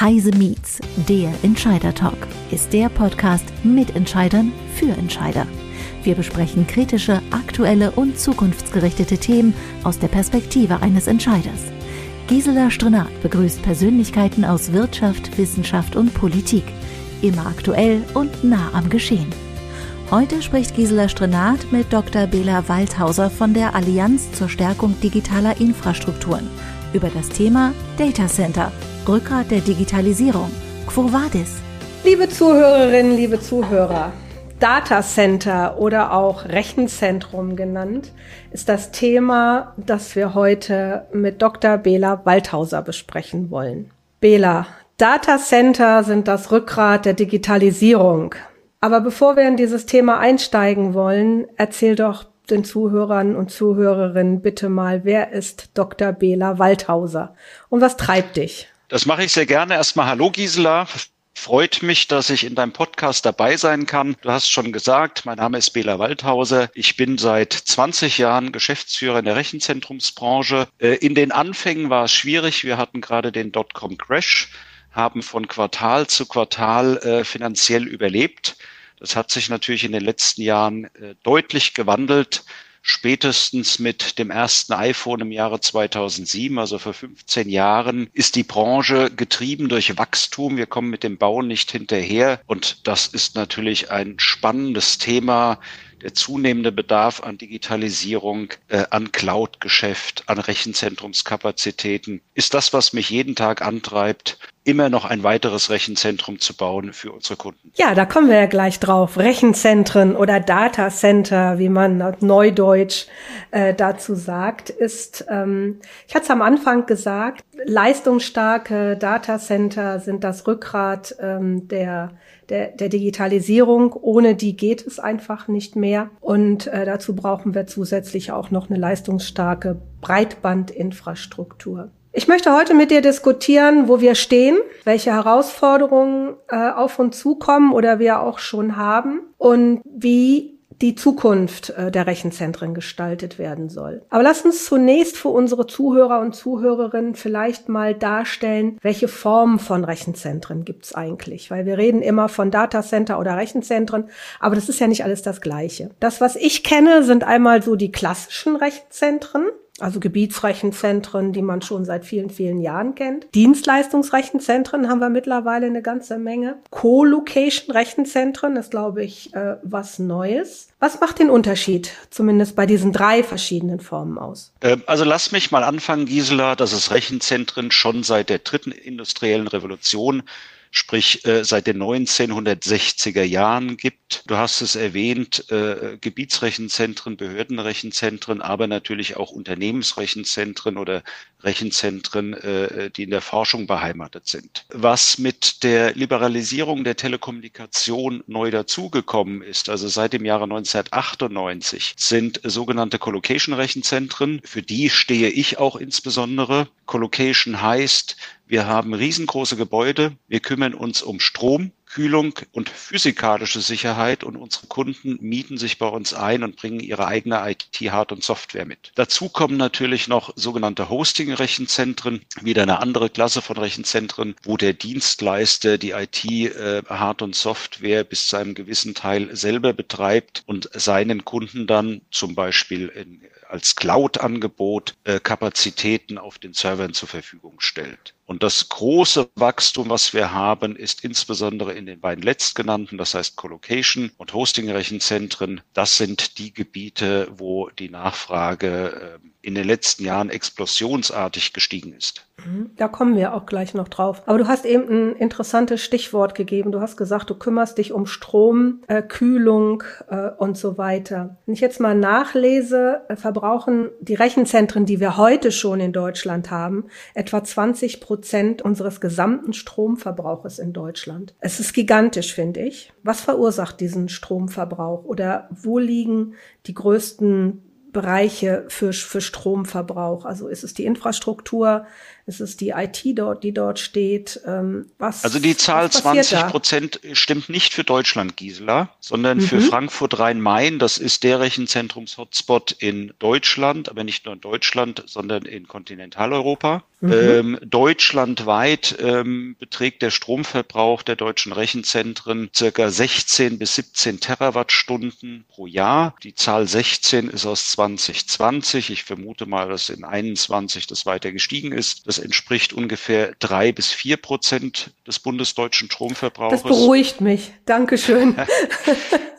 Heise Meets, der Entscheider Talk, ist der Podcast mit Entscheidern für Entscheider. Wir besprechen kritische, aktuelle und zukunftsgerichtete Themen aus der Perspektive eines Entscheiders. Gisela Strenat begrüßt Persönlichkeiten aus Wirtschaft, Wissenschaft und Politik. Immer aktuell und nah am Geschehen. Heute spricht Gisela Strenat mit Dr. Bela Waldhauser von der Allianz zur Stärkung digitaler Infrastrukturen über das Thema Data Center – Rückgrat der Digitalisierung. Quo vadis? Liebe Zuhörerinnen, liebe Zuhörer, Data Center oder auch Rechenzentrum genannt, ist das Thema, das wir heute mit Dr. Bela Waldhauser besprechen wollen. Bela, Data Center sind das Rückgrat der Digitalisierung. Aber bevor wir in dieses Thema einsteigen wollen, erzähl doch den Zuhörern und Zuhörerinnen bitte mal, wer ist Dr. Bela Waldhauser und was treibt dich? Das mache ich sehr gerne. Erstmal Hallo Gisela. Freut mich, dass ich in deinem Podcast dabei sein kann. Du hast schon gesagt, mein Name ist Bela Waldhauser. Ich bin seit 20 Jahren Geschäftsführer in der Rechenzentrumsbranche. Äh, in den Anfängen war es schwierig. Wir hatten gerade den Dotcom-Crash, haben von Quartal zu Quartal äh, finanziell überlebt. Das hat sich natürlich in den letzten Jahren äh, deutlich gewandelt spätestens mit dem ersten iPhone im Jahre 2007, also vor 15 Jahren, ist die Branche getrieben durch Wachstum. Wir kommen mit dem Bau nicht hinterher. Und das ist natürlich ein spannendes Thema. Der zunehmende Bedarf an Digitalisierung, äh, an Cloud-Geschäft, an Rechenzentrumskapazitäten ist das, was mich jeden Tag antreibt, immer noch ein weiteres Rechenzentrum zu bauen für unsere Kunden. Ja, da kommen wir ja gleich drauf. Rechenzentren oder Data Center, wie man neudeutsch äh, dazu sagt, ist, ähm, ich hatte es am Anfang gesagt, leistungsstarke Data Center sind das Rückgrat ähm, der der, der Digitalisierung. Ohne die geht es einfach nicht mehr. Und äh, dazu brauchen wir zusätzlich auch noch eine leistungsstarke Breitbandinfrastruktur. Ich möchte heute mit dir diskutieren, wo wir stehen, welche Herausforderungen äh, auf uns zukommen oder wir auch schon haben und wie die Zukunft äh, der Rechenzentren gestaltet werden soll. Aber lass uns zunächst für unsere Zuhörer und Zuhörerinnen vielleicht mal darstellen, welche Formen von Rechenzentren gibt's eigentlich? Weil wir reden immer von Datacenter oder Rechenzentren, aber das ist ja nicht alles das Gleiche. Das, was ich kenne, sind einmal so die klassischen Rechenzentren also Gebietsrechenzentren, die man schon seit vielen, vielen Jahren kennt. Dienstleistungsrechenzentren haben wir mittlerweile eine ganze Menge. Co-Location-Rechenzentren ist, glaube ich, äh, was Neues. Was macht den Unterschied, zumindest bei diesen drei verschiedenen Formen aus? Ähm, also lass mich mal anfangen, Gisela, dass es Rechenzentren schon seit der dritten industriellen Revolution sprich äh, seit den 1960er Jahren gibt. Du hast es erwähnt, äh, Gebietsrechenzentren, Behördenrechenzentren, aber natürlich auch Unternehmensrechenzentren oder Rechenzentren, äh, die in der Forschung beheimatet sind. Was mit der Liberalisierung der Telekommunikation neu dazugekommen ist, also seit dem Jahre 1998, sind sogenannte Colocation-Rechenzentren. Für die stehe ich auch insbesondere. Colocation heißt, wir haben riesengroße Gebäude. Wir kümmern uns um Strom, Kühlung und physikalische Sicherheit und unsere Kunden mieten sich bei uns ein und bringen ihre eigene IT-Hard- und Software mit. Dazu kommen natürlich noch sogenannte Hosting-Rechenzentren, wieder eine andere Klasse von Rechenzentren, wo der Dienstleister die IT-Hard- äh, und Software bis zu einem gewissen Teil selber betreibt und seinen Kunden dann zum Beispiel in, als Cloud-Angebot äh, Kapazitäten auf den Servern zur Verfügung stellt. Und das große Wachstum, was wir haben, ist insbesondere in den beiden letztgenannten, das heißt Colocation und Hosting-Rechenzentren. Das sind die Gebiete, wo die Nachfrage ähm, in den letzten Jahren explosionsartig gestiegen ist. Mhm. Da kommen wir auch gleich noch drauf. Aber du hast eben ein interessantes Stichwort gegeben. Du hast gesagt, du kümmerst dich um Strom, äh, Kühlung äh, und so weiter. Wenn ich jetzt mal nachlese, äh, verbrauchen die Rechenzentren, die wir heute schon in Deutschland haben, etwa 20 Prozent unseres gesamten Stromverbrauches in Deutschland. Es ist gigantisch, finde ich. Was verursacht diesen Stromverbrauch oder wo liegen die größten Bereiche für, für Stromverbrauch? Also ist es die Infrastruktur, ist es die IT dort, die dort steht? Ähm, was, also die Zahl 20 Prozent stimmt nicht für Deutschland, Gisela, sondern mhm. für Frankfurt Rhein-Main. Das ist der Rechenzentrums-Hotspot in Deutschland, aber nicht nur in Deutschland, sondern in Kontinentaleuropa. Mhm. Ähm, deutschlandweit ähm, beträgt der Stromverbrauch der deutschen Rechenzentren circa 16 bis 17 Terawattstunden pro Jahr. Die Zahl 16 ist aus 2020. Ich vermute mal, dass in 21 das weiter gestiegen ist. Das entspricht ungefähr drei bis vier Prozent des bundesdeutschen Stromverbrauchs. Das beruhigt mich. Dankeschön.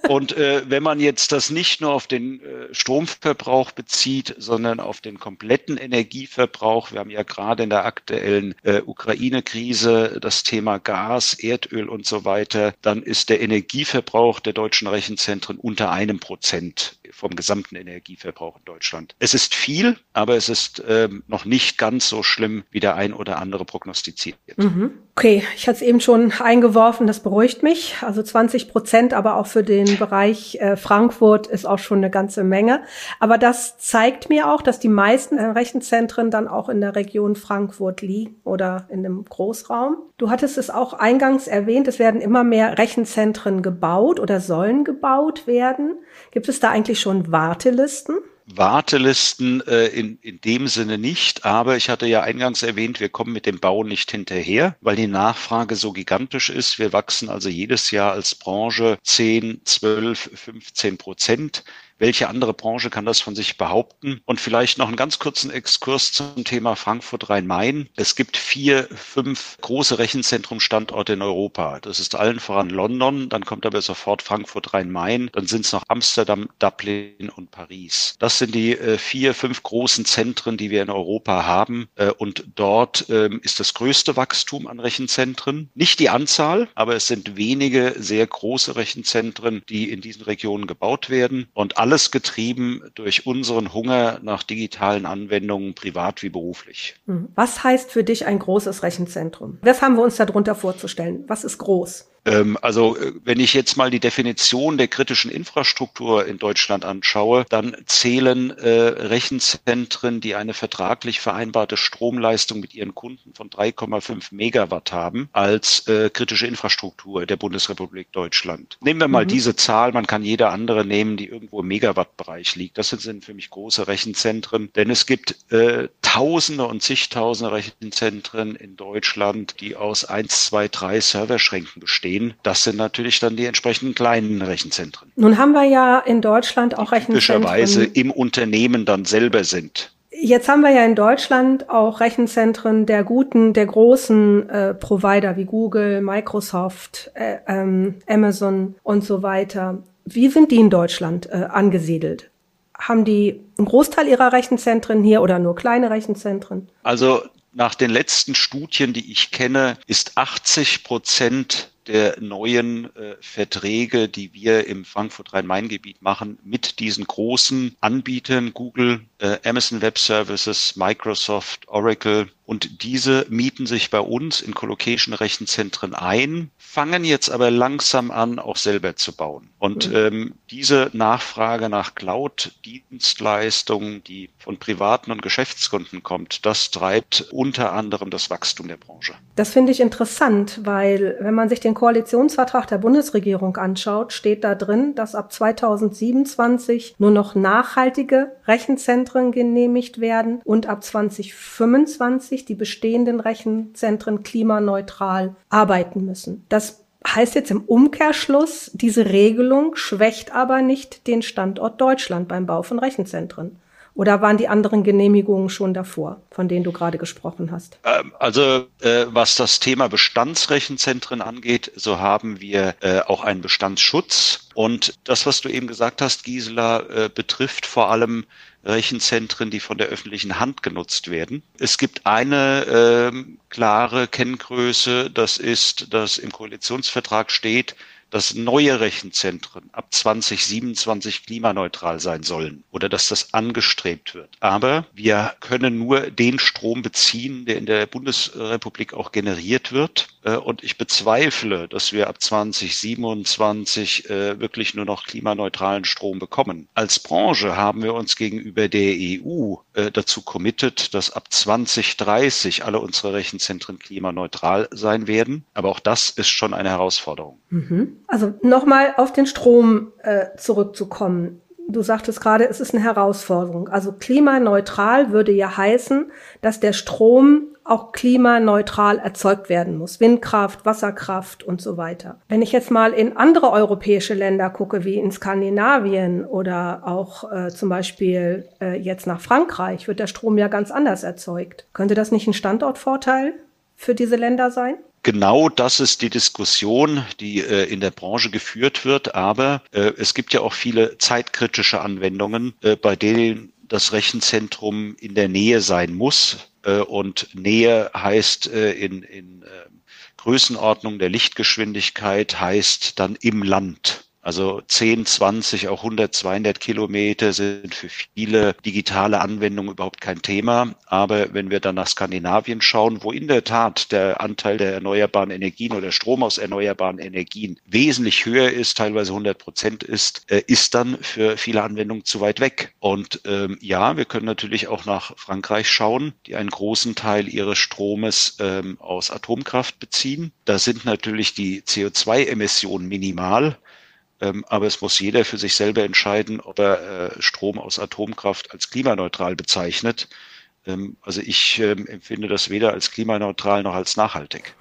Und äh, wenn man jetzt das nicht nur auf den äh, Stromverbrauch bezieht, sondern auf den kompletten Energieverbrauch, wir haben ja gerade in der aktuellen äh, Ukraine-Krise das Thema Gas, Erdöl und so weiter, dann ist der Energieverbrauch der deutschen Rechenzentren unter einem Prozent vom gesamten Energieverbrauch in Deutschland. Es ist viel, aber es ist ähm, noch nicht ganz so schlimm, wie der ein oder andere prognostiziert. Mhm. Okay, ich hatte es eben schon eingeworfen, das beruhigt mich. Also 20 Prozent, aber auch für den Bereich äh, Frankfurt ist auch schon eine ganze Menge. Aber das zeigt mir auch, dass die meisten äh, Rechenzentren dann auch in der Region Frankfurt liegen oder in einem Großraum. Du hattest es auch eingangs erwähnt, es werden immer mehr Rechenzentren gebaut oder sollen gebaut werden. Gibt es da eigentlich schon Wartelisten? Wartelisten äh, in, in dem Sinne nicht, aber ich hatte ja eingangs erwähnt, wir kommen mit dem Bau nicht hinterher, weil die Nachfrage so gigantisch ist. Wir wachsen also jedes Jahr als Branche 10, 12, 15 Prozent. Welche andere Branche kann das von sich behaupten? Und vielleicht noch einen ganz kurzen Exkurs zum Thema Frankfurt Rhein-Main. Es gibt vier, fünf große Rechenzentrumstandorte in Europa. Das ist allen voran London, dann kommt aber sofort Frankfurt Rhein-Main, dann sind es noch Amsterdam, Dublin und Paris. Das sind die äh, vier, fünf großen Zentren, die wir in Europa haben. Äh, und dort äh, ist das größte Wachstum an Rechenzentren. Nicht die Anzahl, aber es sind wenige sehr große Rechenzentren, die in diesen Regionen gebaut werden. Und alle alles getrieben durch unseren Hunger nach digitalen Anwendungen, privat wie beruflich. Mhm. Was heißt für dich ein großes Rechenzentrum? Was haben wir uns darunter vorzustellen? Was ist groß? Ähm, also äh, wenn ich jetzt mal die Definition der kritischen Infrastruktur in Deutschland anschaue, dann zählen äh, Rechenzentren, die eine vertraglich vereinbarte Stromleistung mit ihren Kunden von 3,5 Megawatt haben, als äh, kritische Infrastruktur der Bundesrepublik Deutschland. Nehmen wir mal mhm. diese Zahl, man kann jede andere nehmen, die irgendwo im Megawattbereich liegt. Das sind für mich große Rechenzentren, denn es gibt äh, Tausende und zigtausende Rechenzentren in Deutschland, die aus 1, 2, 3 Serverschränken bestehen stehen. Das sind natürlich dann die entsprechenden kleinen Rechenzentren. Nun haben wir ja in Deutschland auch Rechenzentren. Typischerweise im Unternehmen dann selber sind. Jetzt haben wir ja in Deutschland auch Rechenzentren der guten, der großen äh, Provider wie Google, Microsoft, äh, ähm, Amazon und so weiter. Wie sind die in Deutschland äh, angesiedelt? Haben die einen Großteil ihrer Rechenzentren hier oder nur kleine Rechenzentren? Also nach den letzten Studien, die ich kenne, ist 80 Prozent der neuen äh, Verträge, die wir im Frankfurt-Rhein-Main-Gebiet machen, mit diesen großen Anbietern, Google, Amazon Web Services, Microsoft, Oracle, und diese mieten sich bei uns in Colocation-Rechenzentren ein, fangen jetzt aber langsam an, auch selber zu bauen. Und mhm. ähm, diese Nachfrage nach Cloud-Dienstleistungen, die von privaten und Geschäftskunden kommt, das treibt unter anderem das Wachstum der Branche. Das finde ich interessant, weil wenn man sich den Koalitionsvertrag der Bundesregierung anschaut, steht da drin, dass ab 2027 nur noch nachhaltige Rechenzentren genehmigt werden und ab 2025 die bestehenden Rechenzentren klimaneutral arbeiten müssen. Das heißt jetzt im Umkehrschluss, diese Regelung schwächt aber nicht den Standort Deutschland beim Bau von Rechenzentren. Oder waren die anderen Genehmigungen schon davor, von denen du gerade gesprochen hast? Ähm, also äh, was das Thema Bestandsrechenzentren angeht, so haben wir äh, auch einen Bestandsschutz. Und das, was du eben gesagt hast, Gisela, äh, betrifft vor allem Rechenzentren, die von der öffentlichen Hand genutzt werden. Es gibt eine äh, klare Kenngröße, das ist, dass im Koalitionsvertrag steht, dass neue Rechenzentren ab 2027 klimaneutral sein sollen oder dass das angestrebt wird. Aber wir können nur den Strom beziehen, der in der Bundesrepublik auch generiert wird. Äh, und ich bezweifle, dass wir ab 2027 äh, wirklich nur noch klimaneutralen Strom bekommen. Als Branche haben wir uns gegenüber der EU äh, dazu committed, dass ab 2030 alle unsere Rechenzentren klimaneutral sein werden. Aber auch das ist schon eine Herausforderung. Mhm. Also nochmal auf den Strom äh, zurückzukommen. Du sagtest gerade, es ist eine Herausforderung. Also klimaneutral würde ja heißen, dass der Strom auch klimaneutral erzeugt werden muss. Windkraft, Wasserkraft und so weiter. Wenn ich jetzt mal in andere europäische Länder gucke, wie in Skandinavien oder auch äh, zum Beispiel äh, jetzt nach Frankreich, wird der Strom ja ganz anders erzeugt. Könnte das nicht ein Standortvorteil für diese Länder sein? Genau das ist die Diskussion, die äh, in der Branche geführt wird. Aber äh, es gibt ja auch viele zeitkritische Anwendungen, äh, bei denen das Rechenzentrum in der Nähe sein muss. Äh, und Nähe heißt äh, in, in ähm, Größenordnung der Lichtgeschwindigkeit heißt dann im Land. Also 10, 20, auch 100, 200 Kilometer sind für viele digitale Anwendungen überhaupt kein Thema. Aber wenn wir dann nach Skandinavien schauen, wo in der Tat der Anteil der erneuerbaren Energien oder Strom aus erneuerbaren Energien wesentlich höher ist, teilweise 100 Prozent ist, äh, ist dann für viele Anwendungen zu weit weg. Und ähm, ja, wir können natürlich auch nach Frankreich schauen, die einen großen Teil ihres Stromes ähm, aus Atomkraft beziehen. Da sind natürlich die CO2-Emissionen minimal. Ähm, aber es muss jeder für sich selber entscheiden, ob er äh, Strom aus Atomkraft als klimaneutral bezeichnet. Ähm, also ich ähm, empfinde das weder als klimaneutral noch als nachhaltig.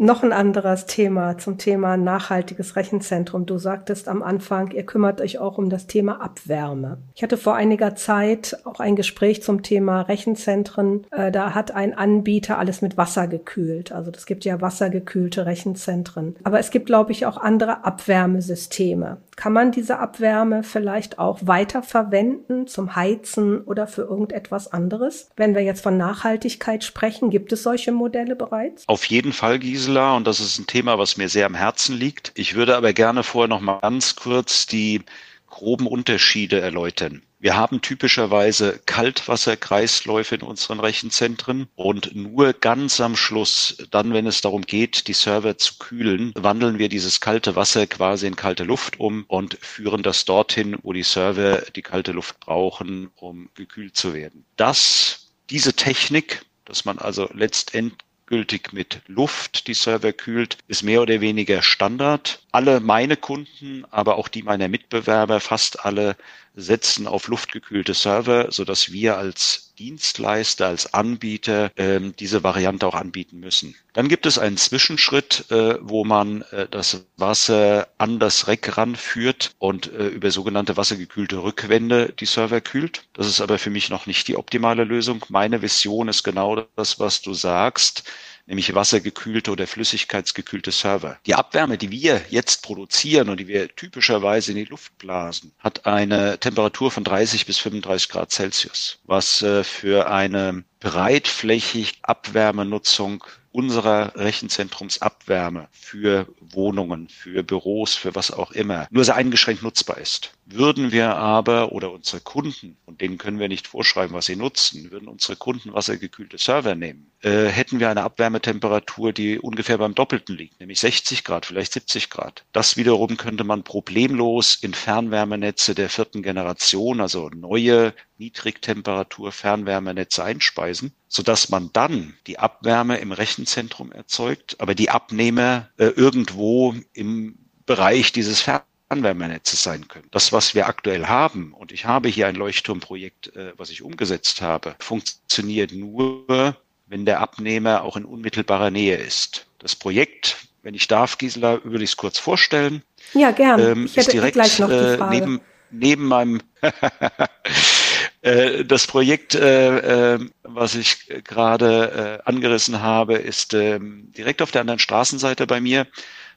Noch ein anderes Thema zum Thema nachhaltiges Rechenzentrum. Du sagtest am Anfang, ihr kümmert euch auch um das Thema Abwärme. Ich hatte vor einiger Zeit auch ein Gespräch zum Thema Rechenzentren. Äh, da hat ein Anbieter alles mit Wasser gekühlt. Also es gibt ja wassergekühlte Rechenzentren. Aber es gibt, glaube ich, auch andere Abwärmesysteme. Kann man diese Abwärme vielleicht auch weiter verwenden zum Heizen oder für irgendetwas anderes? Wenn wir jetzt von Nachhaltigkeit sprechen, gibt es solche Modelle bereits? Auf jeden Fall, Gisela, und das ist ein Thema, was mir sehr am Herzen liegt. Ich würde aber gerne vorher noch mal ganz kurz die groben Unterschiede erläutern. Wir haben typischerweise Kaltwasserkreisläufe in unseren Rechenzentren und nur ganz am Schluss, dann wenn es darum geht, die Server zu kühlen, wandeln wir dieses kalte Wasser quasi in kalte Luft um und führen das dorthin, wo die Server die kalte Luft brauchen, um gekühlt zu werden. Das, diese Technik, dass man also letztendlich gültig mit Luft die Server kühlt, ist mehr oder weniger Standard. Alle meine Kunden, aber auch die meiner Mitbewerber, fast alle setzen auf luftgekühlte Server, sodass wir als Dienstleister, als Anbieter ähm, diese Variante auch anbieten müssen. Dann gibt es einen Zwischenschritt, äh, wo man äh, das Wasser an das Reck ranführt und äh, über sogenannte wassergekühlte Rückwände die Server kühlt. Das ist aber für mich noch nicht die optimale Lösung. Meine Vision ist genau das, was du sagst nämlich wassergekühlte oder flüssigkeitsgekühlte Server. Die Abwärme, die wir jetzt produzieren und die wir typischerweise in die Luft blasen, hat eine Temperatur von 30 bis 35 Grad Celsius, was äh, für eine breitflächig Abwärmenutzung unserer Rechenzentrumsabwärme für Wohnungen, für Büros, für was auch immer, nur sehr eingeschränkt nutzbar ist. Würden wir aber oder unsere Kunden, und denen können wir nicht vorschreiben, was sie nutzen, würden unsere Kunden wassergekühlte Server nehmen, äh, hätten wir eine Abwärmetemperatur, die ungefähr beim Doppelten liegt, nämlich 60 Grad, vielleicht 70 Grad. Das wiederum könnte man problemlos in Fernwärmenetze der vierten Generation, also neue Niedrigtemperatur Fernwärmenetze einspeisen, sodass man dann die Abwärme im Rechenzentrum erzeugt, aber die Abnehmer äh, irgendwo im Bereich dieses Fernwärmenetzes sein können. Das, was wir aktuell haben, und ich habe hier ein Leuchtturmprojekt, äh, was ich umgesetzt habe, funktioniert nur, wenn der Abnehmer auch in unmittelbarer Nähe ist. Das Projekt, wenn ich darf, Gisela, würde ich es kurz vorstellen. Ja, gern. Ähm, ich hätte direkt, gleich noch die äh, Frage. Neben, neben meinem Äh, das Projekt, äh, äh, was ich gerade angerissen habe, ist ähm, direkt auf der anderen Straßenseite bei mir.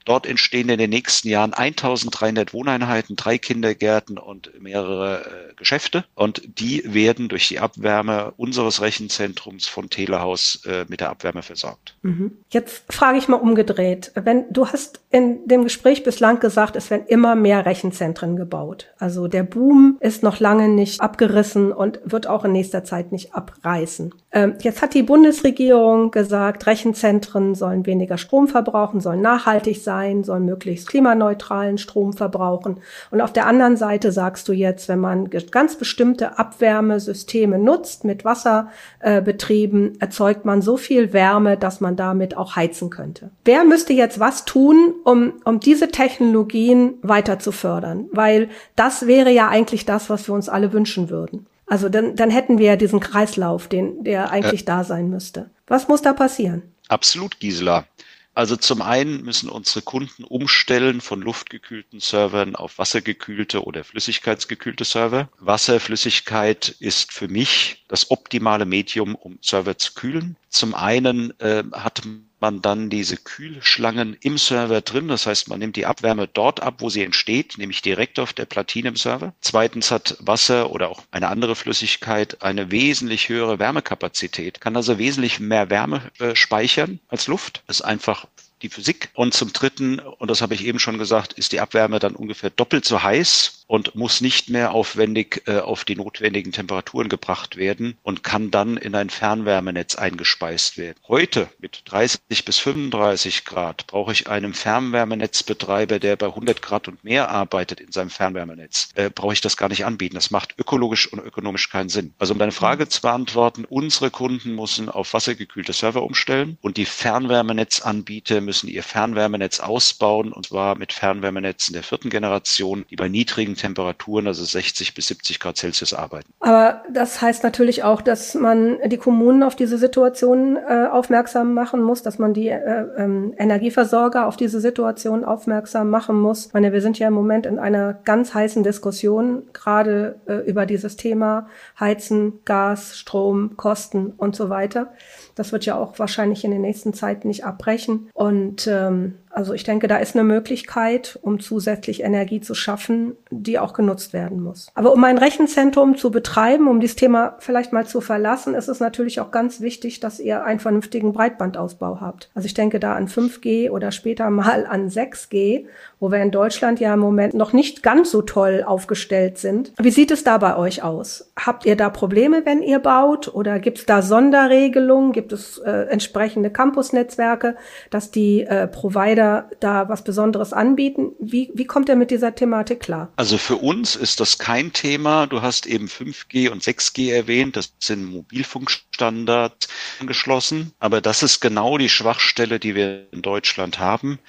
Dort entstehen in den nächsten Jahren 1300 Wohneinheiten, drei Kindergärten und mehrere äh, Geschäfte. Und die werden durch die Abwärme unseres Rechenzentrums von Telehaus äh, mit der Abwärme versorgt. Mhm. Jetzt frage ich mal umgedreht. Wenn du hast in dem Gespräch bislang gesagt, es werden immer mehr Rechenzentren gebaut. Also der Boom ist noch lange nicht abgerissen und wird auch in nächster Zeit nicht abreißen. Ähm, jetzt hat die Bundesregierung gesagt, Rechenzentren sollen weniger Strom verbrauchen, sollen nachhaltig sein, sollen möglichst klimaneutralen Strom verbrauchen. Und auf der anderen Seite sagst du jetzt, wenn man ganz bestimmte Abwärmesysteme nutzt mit Wasserbetrieben, äh, erzeugt man so viel Wärme, dass man damit auch heizen könnte. Wer müsste jetzt was tun, um, um diese Technologien weiter zu fördern? Weil das wäre ja eigentlich das, was wir uns alle wünschen würden. Also dann, dann hätten wir ja diesen Kreislauf, den, der eigentlich äh, da sein müsste. Was muss da passieren? Absolut, Gisela. Also zum einen müssen unsere Kunden umstellen von luftgekühlten Servern auf wassergekühlte oder flüssigkeitsgekühlte Server. Wasserflüssigkeit ist für mich das optimale Medium, um Server zu kühlen. Zum einen äh, hat man dann diese Kühlschlangen im Server drin. Das heißt, man nimmt die Abwärme dort ab, wo sie entsteht, nämlich direkt auf der Platine im Server. Zweitens hat Wasser oder auch eine andere Flüssigkeit eine wesentlich höhere Wärmekapazität, kann also wesentlich mehr Wärme äh, speichern als Luft. Das ist einfach die Physik. Und zum Dritten, und das habe ich eben schon gesagt, ist die Abwärme dann ungefähr doppelt so heiß und muss nicht mehr aufwendig äh, auf die notwendigen Temperaturen gebracht werden und kann dann in ein Fernwärmenetz eingespeist werden. Heute mit 30 bis 35 Grad brauche ich einen Fernwärmenetzbetreiber, der bei 100 Grad und mehr arbeitet in seinem Fernwärmenetz. Äh, brauche ich das gar nicht anbieten. Das macht ökologisch und ökonomisch keinen Sinn. Also um deine Frage zu beantworten, unsere Kunden müssen auf wassergekühlte Server umstellen und die Fernwärmenetzanbieter müssen ihr Fernwärmenetz ausbauen und zwar mit Fernwärmenetzen der vierten Generation, die bei niedrigen Temperaturen, also 60 bis 70 Grad Celsius arbeiten. Aber das heißt natürlich auch, dass man die Kommunen auf diese Situation äh, aufmerksam machen muss, dass man die äh, ähm, Energieversorger auf diese Situation aufmerksam machen muss. Ich meine, wir sind ja im Moment in einer ganz heißen Diskussion, gerade äh, über dieses Thema Heizen, Gas, Strom, Kosten und so weiter. Das wird ja auch wahrscheinlich in den nächsten Zeiten nicht abbrechen. Und ähm, also ich denke, da ist eine Möglichkeit, um zusätzlich Energie zu schaffen, die auch genutzt werden muss. Aber um ein Rechenzentrum zu betreiben, um dieses Thema vielleicht mal zu verlassen, ist es natürlich auch ganz wichtig, dass ihr einen vernünftigen Breitbandausbau habt. Also ich denke da an 5G oder später mal an 6G, wo wir in Deutschland ja im Moment noch nicht ganz so toll aufgestellt sind. Wie sieht es da bei euch aus? Habt ihr da Probleme, wenn ihr baut? Oder gibt es da Sonderregelungen? Gibt es äh, entsprechende Campusnetzwerke, dass die äh, Provider Provider da was Besonderes anbieten. Wie, wie kommt er mit dieser Thematik klar? Also für uns ist das kein Thema. Du hast eben 5G und 6G erwähnt. Das sind Mobilfunkstandards angeschlossen. Aber das ist genau die Schwachstelle, die wir in Deutschland haben.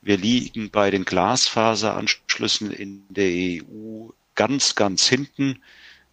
Wir liegen bei den Glasfaseranschlüssen in der EU ganz, ganz hinten.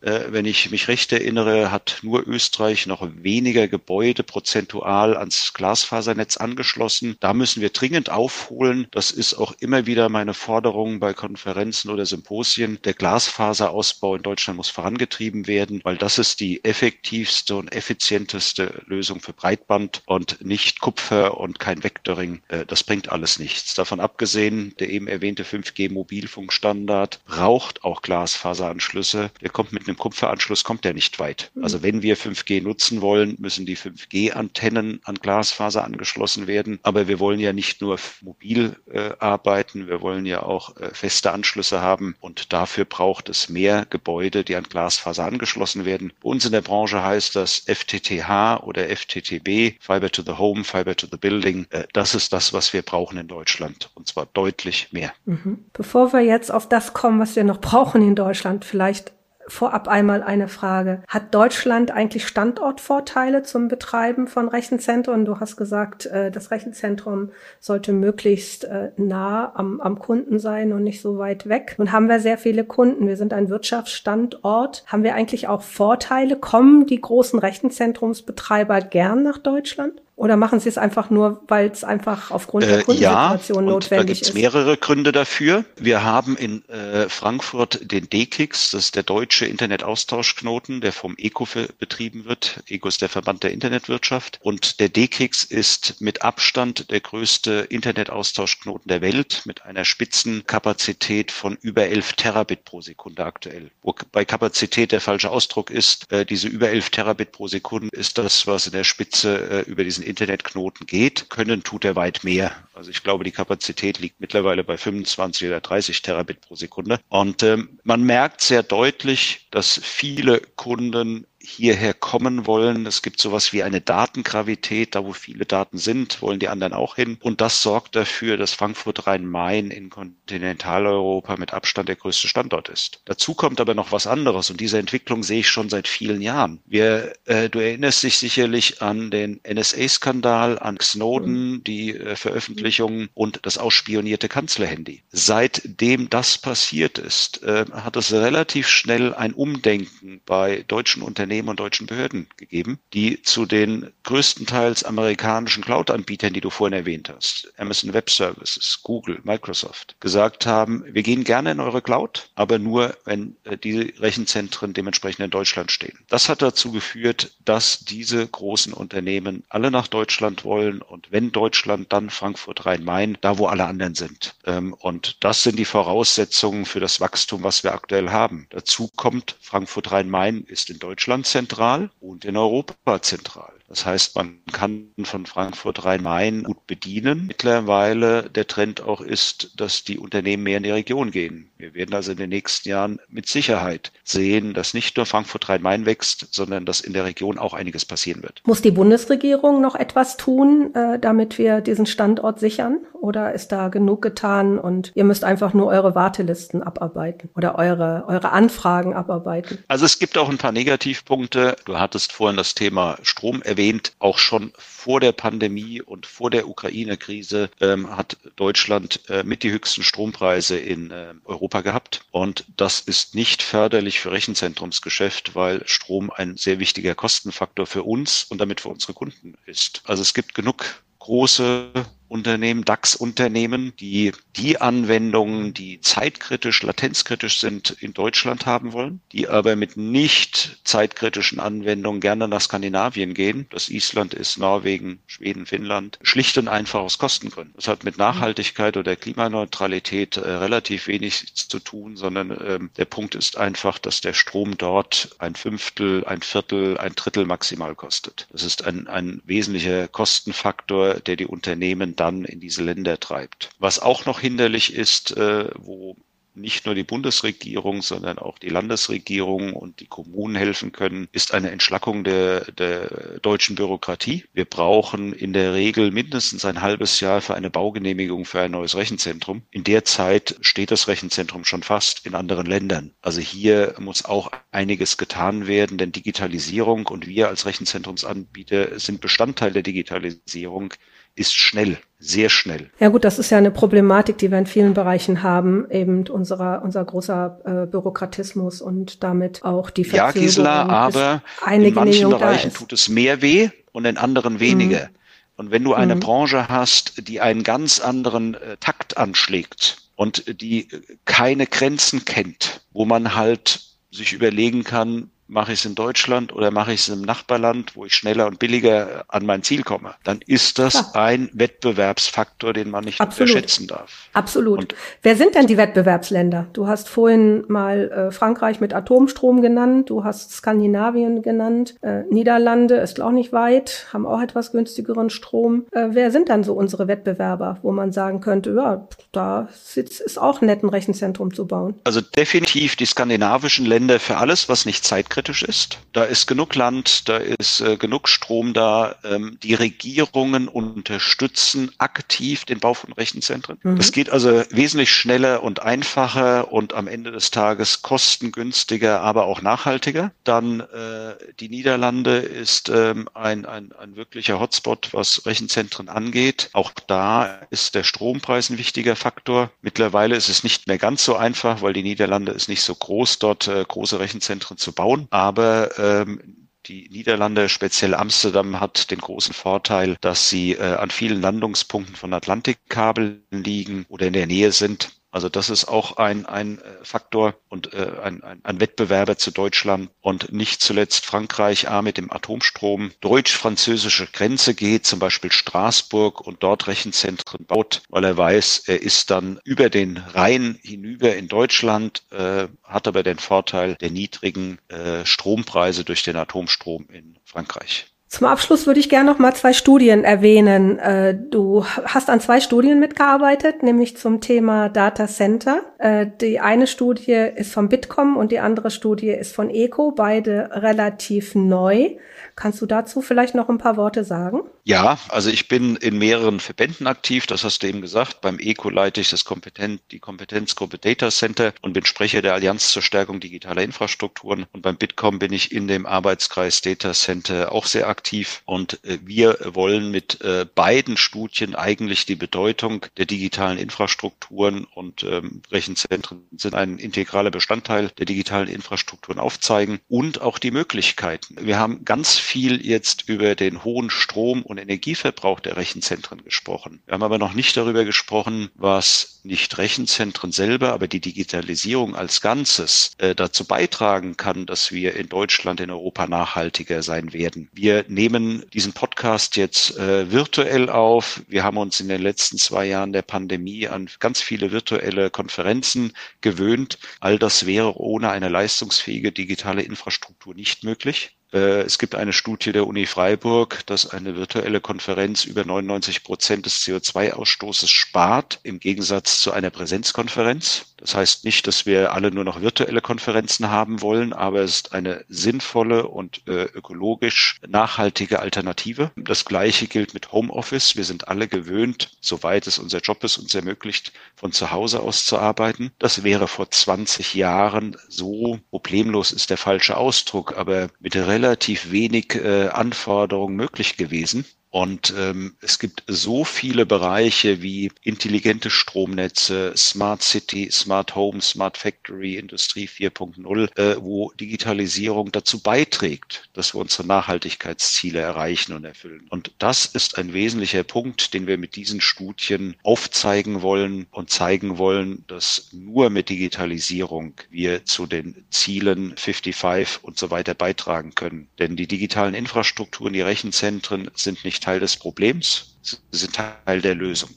Äh, wenn ich mich recht erinnere, hat nur Österreich noch weniger Gebäude prozentual ans Glasfasernetz angeschlossen. Da müssen wir dringend aufholen. Das ist auch immer wieder meine Forderung bei Konferenzen oder Symposien. Der Glasfaserausbau in Deutschland muss vorangetrieben werden, weil das ist die effektivste und effizienteste Lösung für Breitband und nicht Kupfer und kein Vectoring. Äh, das bringt alles nichts. Davon abgesehen, der eben erwähnte 5G Mobilfunkstandard braucht auch Glasfaseranschlüsse. Der kommt mit einem Kupferanschluss kommt der nicht weit. Mhm. Also wenn wir 5G nutzen wollen, müssen die 5G-Antennen an Glasfaser angeschlossen werden. Aber wir wollen ja nicht nur mobil äh, arbeiten, wir wollen ja auch äh, feste Anschlüsse haben. Und dafür braucht es mehr Gebäude, die an Glasfaser angeschlossen werden. Bei uns in der Branche heißt das FTTH oder FTTB, Fiber to the Home, Fiber to the Building. Äh, das ist das, was wir brauchen in Deutschland. Und zwar deutlich mehr. Mhm. Bevor wir jetzt auf das kommen, was wir noch brauchen in Deutschland, vielleicht vorab einmal eine Frage. Hat Deutschland eigentlich Standortvorteile zum Betreiben von Rechenzentren? Du hast gesagt, äh, das Rechenzentrum sollte möglichst äh, nah am, am Kunden sein und nicht so weit weg. Nun haben wir sehr viele Kunden. Wir sind ein Wirtschaftsstandort. Haben wir eigentlich auch Vorteile? Kommen die großen Rechenzentrumsbetreiber gern nach Deutschland? Oder machen Sie es einfach nur, weil es einfach aufgrund der Kundensituation äh, ja, notwendig da gibt's mehrere Gründe dafür. Wir haben in äh, Frankfurt den DKIX, das ist der deutsche Internetaustauschknoten, der vom ECO betrieben wird. ECO ist der Verband der Internetwirtschaft. Und der DKIX ist mit Abstand der größte Internetaustauschknoten der Welt mit einer Spitzenkapazität von über 11 Terabit pro Sekunde aktuell. Wo bei Kapazität der falsche Ausdruck ist, äh, diese über 11 Terabit pro Sekunde ist das, was in der Spitze äh, über diesen Internetknoten geht. Können tut er weit mehr. Also ich glaube, die Kapazität liegt mittlerweile bei 25 oder 30 Terabit pro Sekunde. Und ähm, man merkt sehr deutlich, dass viele Kunden hierher kommen wollen. Es gibt sowas wie eine Datengravität, da wo viele Daten sind, wollen die anderen auch hin. Und das sorgt dafür, dass Frankfurt Rhein-Main in Kontinentaleuropa mit Abstand der größte Standort ist. Dazu kommt aber noch was anderes und diese Entwicklung sehe ich schon seit vielen Jahren. Wir, äh, du erinnerst dich sicherlich an den NSA-Skandal, an Snowden, die äh, Veröffentlichung und das ausspionierte Kanzlerhandy. Seitdem das passiert ist, äh, hat es relativ schnell ein Umdenken bei deutschen Unternehmen Unternehmen und deutschen Behörden gegeben, die zu den größtenteils amerikanischen Cloud-Anbietern, die du vorhin erwähnt hast, Amazon Web Services, Google, Microsoft, gesagt haben, wir gehen gerne in eure Cloud, aber nur, wenn äh, die Rechenzentren dementsprechend in Deutschland stehen. Das hat dazu geführt, dass diese großen Unternehmen alle nach Deutschland wollen und wenn Deutschland, dann Frankfurt, Rhein-Main, da wo alle anderen sind. Ähm, und das sind die Voraussetzungen für das Wachstum, was wir aktuell haben. Dazu kommt, Frankfurt, Rhein-Main ist in Deutschland zentral und in Europa zentral. Das heißt, man kann von Frankfurt Rhein-Main gut bedienen. Mittlerweile der Trend auch ist, dass die Unternehmen mehr in die Region gehen. Wir werden also in den nächsten Jahren mit Sicherheit sehen, dass nicht nur Frankfurt Rhein-Main wächst, sondern dass in der Region auch einiges passieren wird. Muss die Bundesregierung noch etwas tun, äh, damit wir diesen Standort sichern? Oder ist da genug getan und ihr müsst einfach nur eure Wartelisten abarbeiten oder eure, eure Anfragen abarbeiten? Also es gibt auch ein paar Negativpunkte. Du hattest vorhin das Thema Strom erwähnt erwähnt, auch schon vor der Pandemie und vor der Ukraine-Krise ähm, hat Deutschland äh, mit die höchsten Strompreise in äh, Europa gehabt. Und das ist nicht förderlich für Rechenzentrumsgeschäft, weil Strom ein sehr wichtiger Kostenfaktor für uns und damit für unsere Kunden ist. Also es gibt genug große Unternehmen, DAX-Unternehmen, die die Anwendungen, die zeitkritisch, latenzkritisch sind, in Deutschland haben wollen, die aber mit nicht zeitkritischen Anwendungen gerne nach Skandinavien gehen. Das Island ist Norwegen, Schweden, Finnland. Schlicht und einfach aus Kostengründen. Das hat mit Nachhaltigkeit oder Klimaneutralität äh, relativ wenig zu tun, sondern ähm, der Punkt ist einfach, dass der Strom dort ein Fünftel, ein Viertel, ein Drittel maximal kostet. Das ist ein, ein wesentlicher Kostenfaktor, der die Unternehmen dann in diese Länder treibt. Was auch noch hinderlich ist, äh, wo nicht nur die Bundesregierung, sondern auch die Landesregierung und die Kommunen helfen können, ist eine Entschlackung der, der deutschen Bürokratie. Wir brauchen in der Regel mindestens ein halbes Jahr für eine Baugenehmigung für ein neues Rechenzentrum. In der Zeit steht das Rechenzentrum schon fast in anderen Ländern. Also hier muss auch einiges getan werden, denn Digitalisierung und wir als Rechenzentrumsanbieter sind Bestandteil der Digitalisierung ist schnell, sehr schnell. Ja gut, das ist ja eine Problematik, die wir in vielen Bereichen haben, eben unserer, unser großer äh, Bürokratismus und damit auch die Verzögerung. Ja, Gisela, aber in manchen Bereichen tut es mehr weh und in anderen weniger. Mhm. Und wenn du eine mhm. Branche hast, die einen ganz anderen äh, Takt anschlägt und die keine Grenzen kennt, wo man halt sich überlegen kann, mache ich es in Deutschland oder mache ich es im Nachbarland, wo ich schneller und billiger an mein Ziel komme, dann ist das ja. ein Wettbewerbsfaktor, den man nicht Absolut. unterschätzen darf. Absolut. Und Wer sind denn die Wettbewerbsländer? Du hast vorhin mal äh, Frankreich mit Atomstrom genannt, du hast Skandinavien genannt, äh, Niederlande ist auch nicht weit, haben auch etwas günstigeren Strom. Äh, wer sind dann so unsere Wettbewerber, wo man sagen könnte, ja, da sitzt, ist auch nett, ein Rechenzentrum zu bauen? Also definitiv die skandinavischen Länder für alles, was nicht zeitkritisch kritisch ist. Da ist genug Land, da ist äh, genug Strom da. Ähm, die Regierungen unterstützen aktiv den Bau von Rechenzentren. Mhm. Das geht also wesentlich schneller und einfacher und am Ende des Tages kostengünstiger, aber auch nachhaltiger. Dann äh, die Niederlande ist ähm, ein, ein, ein wirklicher Hotspot, was Rechenzentren angeht. Auch da ist der Strompreis ein wichtiger Faktor. Mittlerweile ist es nicht mehr ganz so einfach, weil die Niederlande ist nicht so groß, dort äh, große Rechenzentren zu bauen aber ähm, die Niederlande, speziell Amsterdam, hat den großen Vorteil, dass sie äh, an vielen Landungspunkten von Atlantikkabeln liegen oder in der Nähe sind. Also das ist auch ein, ein äh, Faktor und äh, ein, ein, ein Wettbewerber zu Deutschland und nicht zuletzt Frankreich A mit dem Atomstrom deutsch-französische Grenze geht, zum Beispiel Straßburg und dort Rechenzentren baut, weil er weiß, er ist dann über den Rhein hinüber in Deutschland, äh, hat aber den Vorteil der niedrigen äh, Strompreise durch den Atomstrom in Frankreich. Zum Abschluss würde ich gerne noch mal zwei Studien erwähnen. Äh, du hast an zwei Studien mitgearbeitet, nämlich zum Thema Data Center. Äh, die eine Studie ist vom Bitkom und die andere Studie ist von ECO, beide relativ neu. Kannst du dazu vielleicht noch ein paar Worte sagen? Ja, also ich bin in mehreren Verbänden aktiv, das hast du eben gesagt. Beim ECO leite ich das Kompetent, die Kompetenzgruppe Data Center und bin Sprecher der Allianz zur Stärkung digitaler Infrastrukturen. Und beim Bitkom bin ich in dem Arbeitskreis Data Center auch sehr aktiv. Und äh, wir wollen mit äh, beiden Studien eigentlich die Bedeutung der digitalen Infrastrukturen und ähm, Rechenzentren sind ein integraler Bestandteil der digitalen Infrastrukturen aufzeigen und auch die Möglichkeiten. Wir haben ganz viel jetzt über den hohen Strom- und Energieverbrauch der Rechenzentren gesprochen. Wir haben aber noch nicht darüber gesprochen, was nicht Rechenzentren selber, aber die Digitalisierung als Ganzes äh, dazu beitragen kann, dass wir in Deutschland, in Europa nachhaltiger sein werden. Wir nehmen diesen Podcast jetzt äh, virtuell auf. Wir haben uns in den letzten zwei Jahren der Pandemie an ganz viele virtuelle Konferenzen gewöhnt. All das wäre ohne eine leistungsfähige digitale Infrastruktur nicht möglich. Äh, es gibt eine Studie der Uni Freiburg, dass eine virtuelle Konferenz über 99 Prozent des CO2-Ausstoßes spart, im Gegensatz zu einer Präsenzkonferenz. Das heißt nicht, dass wir alle nur noch virtuelle Konferenzen haben wollen, aber es ist eine sinnvolle und äh, ökologisch nachhaltige Alternative. Das Gleiche gilt mit Homeoffice. Wir sind alle gewöhnt, soweit es unser Job ist, uns ermöglicht, von zu Hause aus zu arbeiten. Das wäre vor 20 Jahren so problemlos ist der falsche Ausdruck, aber mit relativ wenig äh, Anforderungen möglich gewesen. Und ähm, es gibt so viele Bereiche wie intelligente Stromnetze, Smart City, Smart Home, Smart Factory, Industrie 4.0, äh, wo Digitalisierung dazu beiträgt, dass wir unsere Nachhaltigkeitsziele erreichen und erfüllen. Und das ist ein wesentlicher Punkt, den wir mit diesen Studien aufzeigen wollen und zeigen wollen, dass nur mit Digitalisierung wir zu den Zielen 55 und so weiter beitragen können. Denn die digitalen Infrastrukturen, die Rechenzentren sind nicht Teil des Problems, sie sind Teil der Lösung.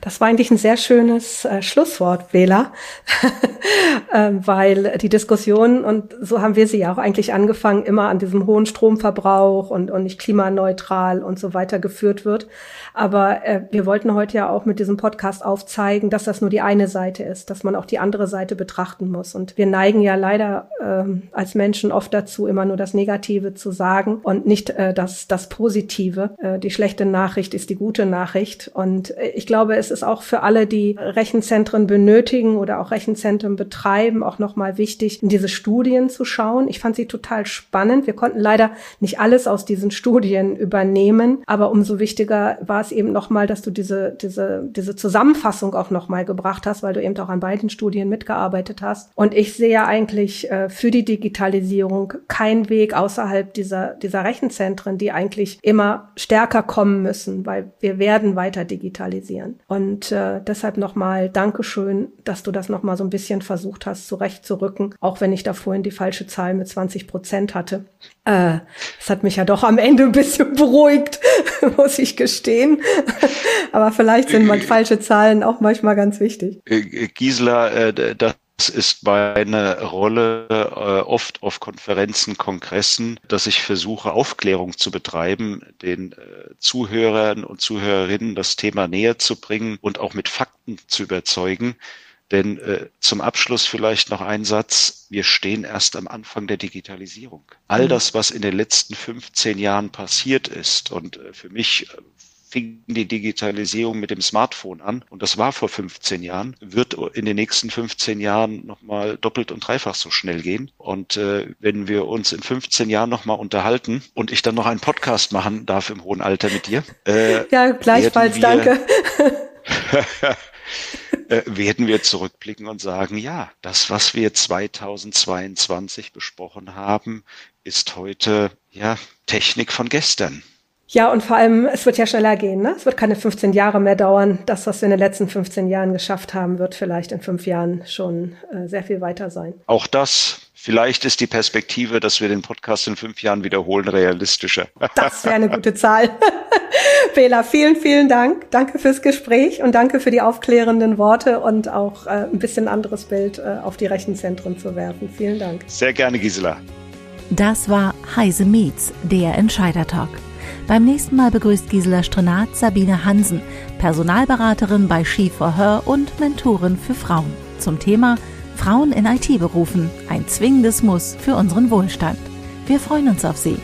Das war eigentlich ein sehr schönes äh, Schlusswort, Wähler, äh, weil die Diskussion, und so haben wir sie ja auch eigentlich angefangen, immer an diesem hohen Stromverbrauch und, und nicht klimaneutral und so weiter geführt wird. Aber äh, wir wollten heute ja auch mit diesem Podcast aufzeigen, dass das nur die eine Seite ist, dass man auch die andere Seite betrachten muss. Und wir neigen ja leider ähm, als Menschen oft dazu, immer nur das Negative zu sagen und nicht äh, das, das Positive. Äh, die schlechte Nachricht ist die gute Nachricht. Und äh, ich glaube, es ist auch für alle, die Rechenzentren benötigen oder auch Rechenzentren betreiben, auch nochmal wichtig, in diese Studien zu schauen. Ich fand sie total spannend. Wir konnten leider nicht alles aus diesen Studien übernehmen, aber umso wichtiger war es eben nochmal, dass du diese, diese, diese Zusammenfassung auch nochmal gebracht hast, weil du eben auch an beiden Studien mitgearbeitet hast. Und ich sehe eigentlich äh, für die Digitalisierung keinen Weg außerhalb dieser, dieser Rechenzentren, die eigentlich immer stärker kommen müssen, weil wir werden weiter digitalisieren. Und äh, deshalb nochmal Dankeschön, dass du das nochmal so ein bisschen versucht hast, zurechtzurücken, auch wenn ich da vorhin die falsche Zahl mit 20 Prozent hatte. Äh, das hat mich ja doch am Ende ein bisschen beruhigt, muss ich gestehen. Aber vielleicht sind mal falsche Zahlen auch manchmal ganz wichtig. Äh, Gisela, äh, das ist meine Rolle äh, oft auf Konferenzen, Kongressen, dass ich versuche, Aufklärung zu betreiben, den äh, Zuhörern und Zuhörerinnen das Thema näher zu bringen und auch mit Fakten zu überzeugen. Denn äh, zum Abschluss vielleicht noch ein Satz. Wir stehen erst am Anfang der Digitalisierung. All mhm. das, was in den letzten 15 Jahren passiert ist und äh, für mich äh, fing die Digitalisierung mit dem Smartphone an und das war vor 15 Jahren, wird in den nächsten 15 Jahren nochmal doppelt und dreifach so schnell gehen. Und äh, wenn wir uns in 15 Jahren nochmal unterhalten und ich dann noch einen Podcast machen darf im hohen Alter mit dir. Äh, ja, gleichfalls, wir, danke. äh, werden wir zurückblicken und sagen, ja, das, was wir 2022 besprochen haben, ist heute ja Technik von gestern. Ja, und vor allem, es wird ja schneller gehen. Ne? Es wird keine 15 Jahre mehr dauern. Das, was wir in den letzten 15 Jahren geschafft haben, wird vielleicht in fünf Jahren schon äh, sehr viel weiter sein. Auch das, vielleicht ist die Perspektive, dass wir den Podcast in fünf Jahren wiederholen, realistischer. Das wäre eine gute Zahl. Bela, vielen, vielen Dank. Danke fürs Gespräch und danke für die aufklärenden Worte und auch äh, ein bisschen anderes Bild äh, auf die Rechenzentren zu werfen. Vielen Dank. Sehr gerne, Gisela. Das war Heise Meets, der Entscheider Talk. Beim nächsten Mal begrüßt Gisela Strenat Sabine Hansen, Personalberaterin bei She for Her und Mentorin für Frauen. Zum Thema Frauen in IT-Berufen, ein zwingendes Muss für unseren Wohlstand. Wir freuen uns auf Sie.